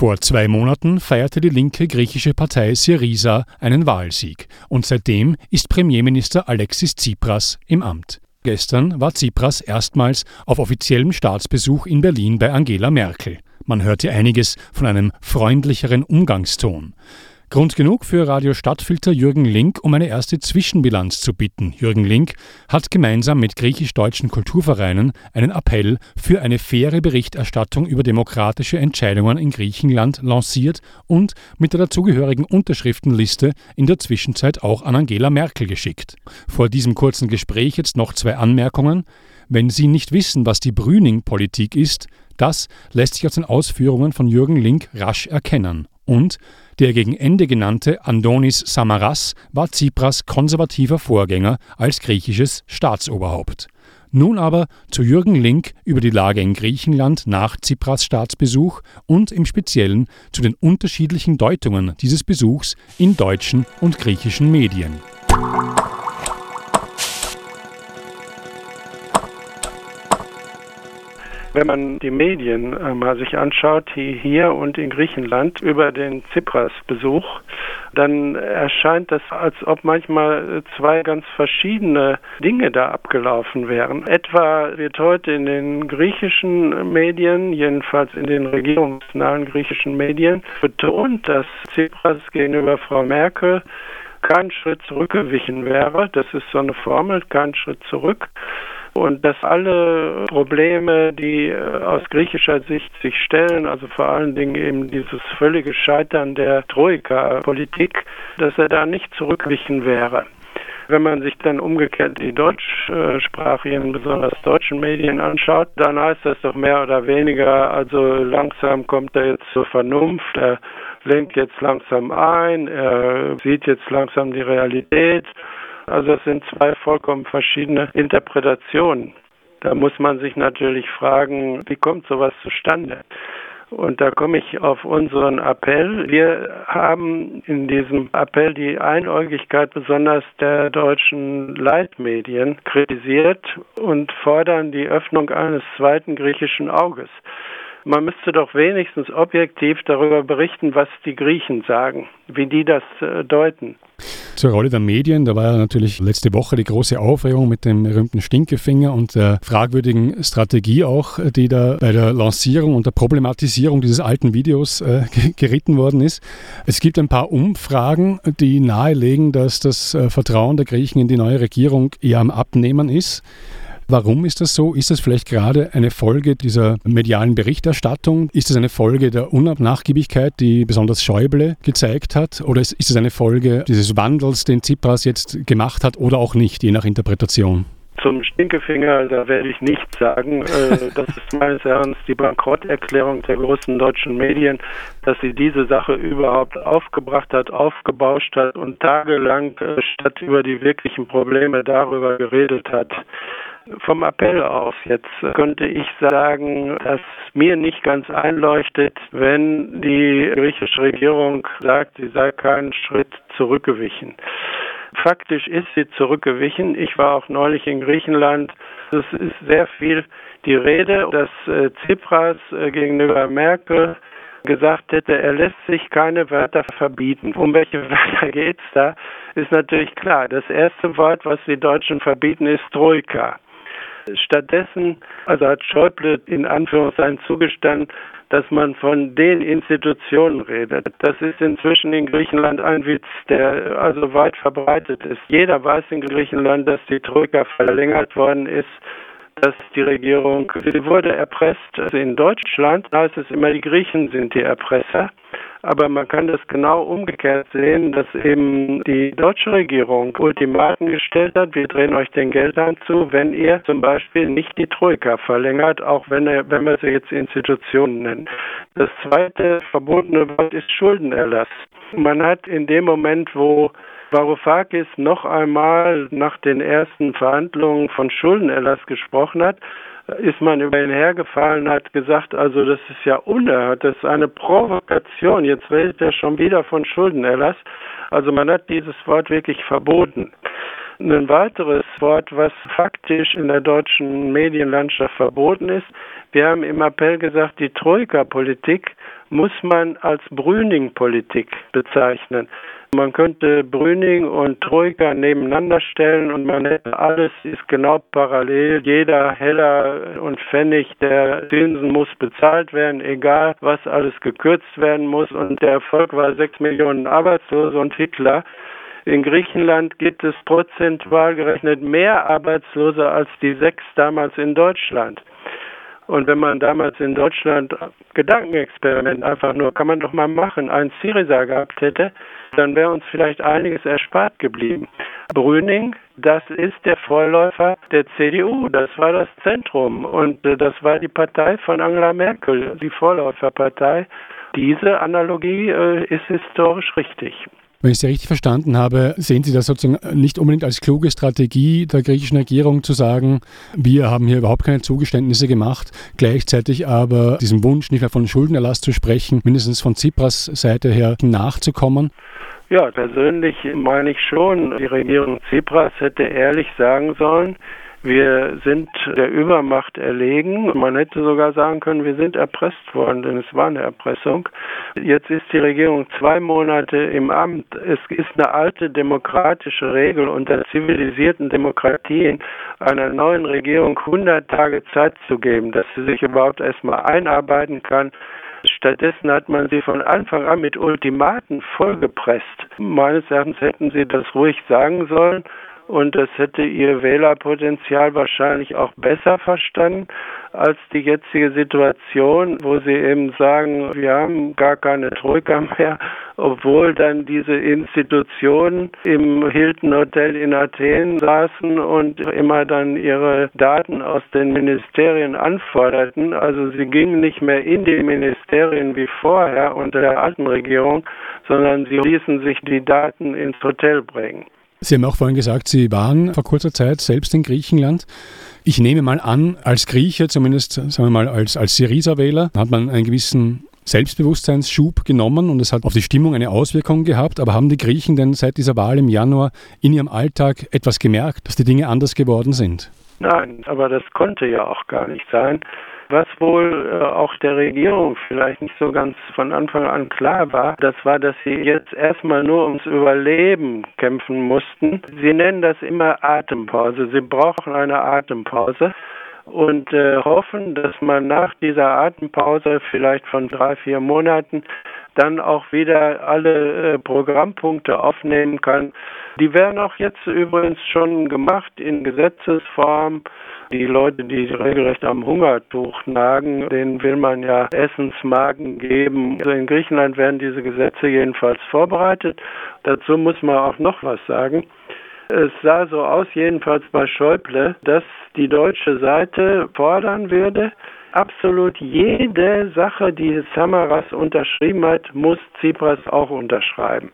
Vor zwei Monaten feierte die linke griechische Partei Syriza einen Wahlsieg und seitdem ist Premierminister Alexis Tsipras im Amt. Gestern war Tsipras erstmals auf offiziellem Staatsbesuch in Berlin bei Angela Merkel. Man hörte einiges von einem freundlicheren Umgangston. Grund genug für Radio Stadtfilter Jürgen Link, um eine erste Zwischenbilanz zu bitten. Jürgen Link hat gemeinsam mit griechisch-deutschen Kulturvereinen einen Appell für eine faire Berichterstattung über demokratische Entscheidungen in Griechenland lanciert und mit der dazugehörigen Unterschriftenliste in der Zwischenzeit auch an Angela Merkel geschickt. Vor diesem kurzen Gespräch jetzt noch zwei Anmerkungen. Wenn Sie nicht wissen, was die Brüning-Politik ist, das lässt sich aus den Ausführungen von Jürgen Link rasch erkennen. Und der gegen Ende genannte Andonis Samaras war Tsipras konservativer Vorgänger als griechisches Staatsoberhaupt. Nun aber zu Jürgen Link über die Lage in Griechenland nach Tsipras Staatsbesuch und im Speziellen zu den unterschiedlichen Deutungen dieses Besuchs in deutschen und griechischen Medien. Wenn man die Medien äh, mal sich anschaut, hier und in Griechenland über den Tsipras-Besuch, dann erscheint das, als ob manchmal zwei ganz verschiedene Dinge da abgelaufen wären. Etwa wird heute in den griechischen Medien, jedenfalls in den regierungsnahen griechischen Medien, betont, dass Tsipras gegenüber Frau Merkel keinen Schritt zurückgewichen wäre. Das ist so eine Formel, keinen Schritt zurück und dass alle Probleme, die äh, aus griechischer Sicht sich stellen, also vor allen Dingen eben dieses völlige Scheitern der Troika-Politik, dass er da nicht zurückwichen wäre. Wenn man sich dann umgekehrt die deutschsprachigen, besonders deutschen Medien anschaut, dann heißt das doch mehr oder weniger, also langsam kommt er jetzt zur Vernunft, er lenkt jetzt langsam ein, er sieht jetzt langsam die Realität also es sind zwei vollkommen verschiedene Interpretationen. Da muss man sich natürlich fragen, wie kommt sowas zustande? Und da komme ich auf unseren Appell. Wir haben in diesem Appell die Einäugigkeit besonders der deutschen Leitmedien kritisiert und fordern die Öffnung eines zweiten griechischen Auges. Man müsste doch wenigstens objektiv darüber berichten, was die Griechen sagen, wie die das äh, deuten. Zur Rolle der Medien, da war ja natürlich letzte Woche die große Aufregung mit dem berühmten Stinkefinger und der fragwürdigen Strategie auch, die da bei der Lancierung und der Problematisierung dieses alten Videos äh, geritten worden ist. Es gibt ein paar Umfragen, die nahelegen, dass das äh, Vertrauen der Griechen in die neue Regierung eher am Abnehmen ist. Warum ist das so? Ist das vielleicht gerade eine Folge dieser medialen Berichterstattung? Ist es eine Folge der Unnachgiebigkeit, die besonders Schäuble gezeigt hat? Oder ist es eine Folge dieses Wandels, den Tsipras jetzt gemacht hat oder auch nicht, je nach Interpretation? Zum Stinkefinger, da werde ich nichts sagen. Äh, das ist meines Erachtens die Bankrotterklärung der großen deutschen Medien, dass sie diese Sache überhaupt aufgebracht hat, aufgebauscht hat und tagelang äh, statt über die wirklichen Probleme darüber geredet hat. Vom Appell aus jetzt könnte ich sagen, dass mir nicht ganz einleuchtet, wenn die griechische Regierung sagt, sie sei keinen Schritt zurückgewichen. Faktisch ist sie zurückgewichen. Ich war auch neulich in Griechenland. Es ist sehr viel die Rede, dass äh, Tsipras äh, gegenüber Merkel gesagt hätte, er lässt sich keine Wörter verbieten. Um welche Wörter geht es da? Ist natürlich klar. Das erste Wort, was die Deutschen verbieten, ist Troika. Stattdessen, also hat Schäuble in Anführungszeichen zugestanden, dass man von den Institutionen redet. Das ist inzwischen in Griechenland ein Witz, der also weit verbreitet ist. Jeder weiß in Griechenland, dass die Troika verlängert worden ist dass die Regierung, sie wurde erpresst. Also in Deutschland heißt es immer, die Griechen sind die Erpresser. Aber man kann das genau umgekehrt sehen, dass eben die deutsche Regierung Ultimaten gestellt hat, wir drehen euch den Geldhahn zu, wenn ihr zum Beispiel nicht die Troika verlängert, auch wenn, er, wenn wir sie jetzt Institutionen nennen. Das zweite verbotene Wort ist Schuldenerlass. Man hat in dem Moment, wo Varoufakis noch einmal nach den ersten Verhandlungen von Schuldenerlass gesprochen hat, ist man über ihn hergefallen, hat gesagt, also das ist ja unerhört, das ist eine Provokation. Jetzt redet er schon wieder von Schuldenerlass. Also man hat dieses Wort wirklich verboten. Ein weiteres Wort, was faktisch in der deutschen Medienlandschaft verboten ist, wir haben im Appell gesagt, die Troika-Politik muss man als Brüning-Politik bezeichnen. Man könnte Brüning und Troika nebeneinander stellen und man hätte alles ist genau parallel. Jeder Heller und Pfennig der Zinsen muss bezahlt werden, egal was alles gekürzt werden muss. Und der Erfolg war sechs Millionen Arbeitslose und Hitler. In Griechenland gibt es prozentual gerechnet mehr Arbeitslose als die sechs damals in Deutschland. Und wenn man damals in Deutschland Gedankenexperiment einfach nur, kann man doch mal machen, einen Syriza gehabt hätte, dann wäre uns vielleicht einiges erspart geblieben. Brüning, das ist der Vorläufer der CDU, das war das Zentrum und äh, das war die Partei von Angela Merkel, die Vorläuferpartei. Diese Analogie äh, ist historisch richtig. Wenn ich Sie richtig verstanden habe, sehen Sie das sozusagen nicht unbedingt als kluge Strategie der griechischen Regierung zu sagen, wir haben hier überhaupt keine Zugeständnisse gemacht, gleichzeitig aber diesem Wunsch, nicht mehr von Schuldenerlass zu sprechen, mindestens von Tsipras Seite her nachzukommen? Ja, persönlich meine ich schon, die Regierung Tsipras hätte ehrlich sagen sollen, wir sind der Übermacht erlegen. Man hätte sogar sagen können, wir sind erpresst worden, denn es war eine Erpressung. Jetzt ist die Regierung zwei Monate im Amt. Es ist eine alte demokratische Regel unter zivilisierten Demokratien, einer neuen Regierung 100 Tage Zeit zu geben, dass sie sich überhaupt erstmal einarbeiten kann. Stattdessen hat man sie von Anfang an mit Ultimaten vollgepresst. Meines Erachtens hätten sie das ruhig sagen sollen und das hätte ihr Wählerpotenzial wahrscheinlich auch besser verstanden als die jetzige Situation, wo sie eben sagen, wir haben gar keine Troika mehr, obwohl dann diese Institutionen im Hilton Hotel in Athen saßen und immer dann ihre Daten aus den Ministerien anforderten. Also sie gingen nicht mehr in die Ministerien wie vorher unter der alten Regierung, sondern sie ließen sich die Daten ins Hotel bringen. Sie haben auch vorhin gesagt, Sie waren vor kurzer Zeit selbst in Griechenland. Ich nehme mal an, als Grieche, zumindest sagen wir mal als, als Syriza-Wähler, hat man einen gewissen Selbstbewusstseinsschub genommen und es hat auf die Stimmung eine Auswirkung gehabt. Aber haben die Griechen denn seit dieser Wahl im Januar in ihrem Alltag etwas gemerkt, dass die Dinge anders geworden sind? Nein, aber das konnte ja auch gar nicht sein. Was wohl äh, auch der Regierung vielleicht nicht so ganz von Anfang an klar war, das war, dass sie jetzt erstmal nur ums Überleben kämpfen mussten. Sie nennen das immer Atempause. Sie brauchen eine Atempause und äh, hoffen, dass man nach dieser Atempause vielleicht von drei, vier Monaten dann auch wieder alle äh, Programmpunkte aufnehmen kann. Die werden auch jetzt übrigens schon gemacht in Gesetzesform. Die Leute, die regelrecht am Hungertuch nagen, denen will man ja Essensmarken geben. Also in Griechenland werden diese Gesetze jedenfalls vorbereitet. Dazu muss man auch noch was sagen. Es sah so aus, jedenfalls bei Schäuble, dass die deutsche Seite fordern würde, absolut jede Sache, die Samaras unterschrieben hat, muss Tsipras auch unterschreiben.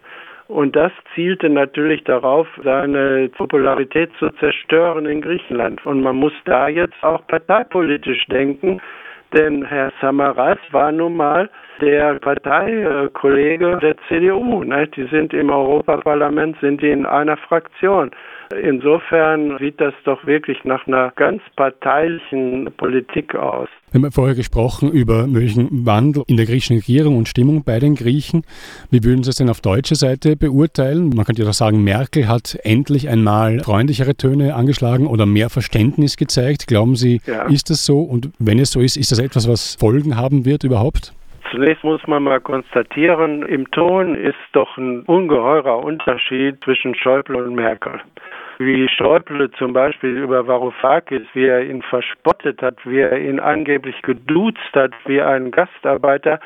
Und das zielte natürlich darauf, seine Popularität zu zerstören in Griechenland. Und man muss da jetzt auch parteipolitisch denken, denn Herr Samaras war nun mal der Parteikollege der CDU. Ne? Die sind im Europaparlament, sind die in einer Fraktion. Insofern sieht das doch wirklich nach einer ganz parteilichen Politik aus. Wir haben vorher gesprochen über möglichen Wandel in der griechischen Regierung und Stimmung bei den Griechen. Wie würden Sie es denn auf deutscher Seite beurteilen? Man könnte ja doch sagen, Merkel hat endlich einmal freundlichere Töne angeschlagen oder mehr Verständnis gezeigt. Glauben Sie, ja. ist das so? Und wenn es so ist, ist das etwas, was Folgen haben wird überhaupt? Zunächst muss man mal konstatieren, im Ton ist doch ein ungeheurer Unterschied zwischen Schäuble und Merkel. Wie Schäuble zum Beispiel über Varoufakis, wie er ihn verspottet hat, wie er ihn angeblich geduzt hat wie einen Gastarbeiter,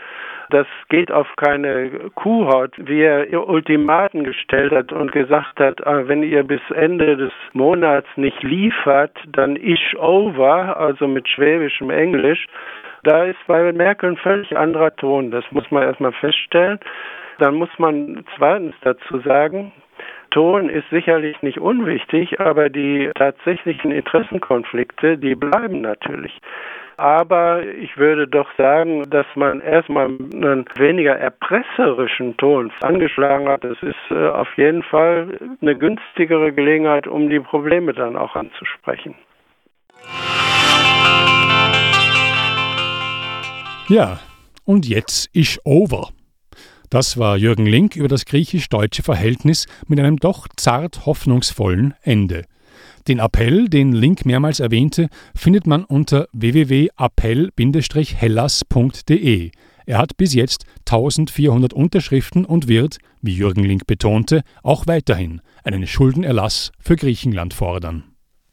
das geht auf keine Kuhhaut, wie er Ultimaten gestellt hat und gesagt hat, ah, wenn ihr bis Ende des Monats nicht liefert, dann ish over, also mit schwäbischem Englisch. Da ist bei Merkel ein völlig anderer Ton. Das muss man erstmal feststellen. Dann muss man zweitens dazu sagen, Ton ist sicherlich nicht unwichtig, aber die tatsächlichen Interessenkonflikte, die bleiben natürlich. Aber ich würde doch sagen, dass man erstmal einen weniger erpresserischen Ton angeschlagen hat. Das ist äh, auf jeden Fall eine günstigere Gelegenheit, um die Probleme dann auch anzusprechen. Ja, und jetzt ist over. Das war Jürgen Link über das griechisch-deutsche Verhältnis mit einem doch zart hoffnungsvollen Ende. Den Appell, den Link mehrmals erwähnte, findet man unter www.appell-hellas.de. Er hat bis jetzt 1400 Unterschriften und wird, wie Jürgen Link betonte, auch weiterhin einen Schuldenerlass für Griechenland fordern.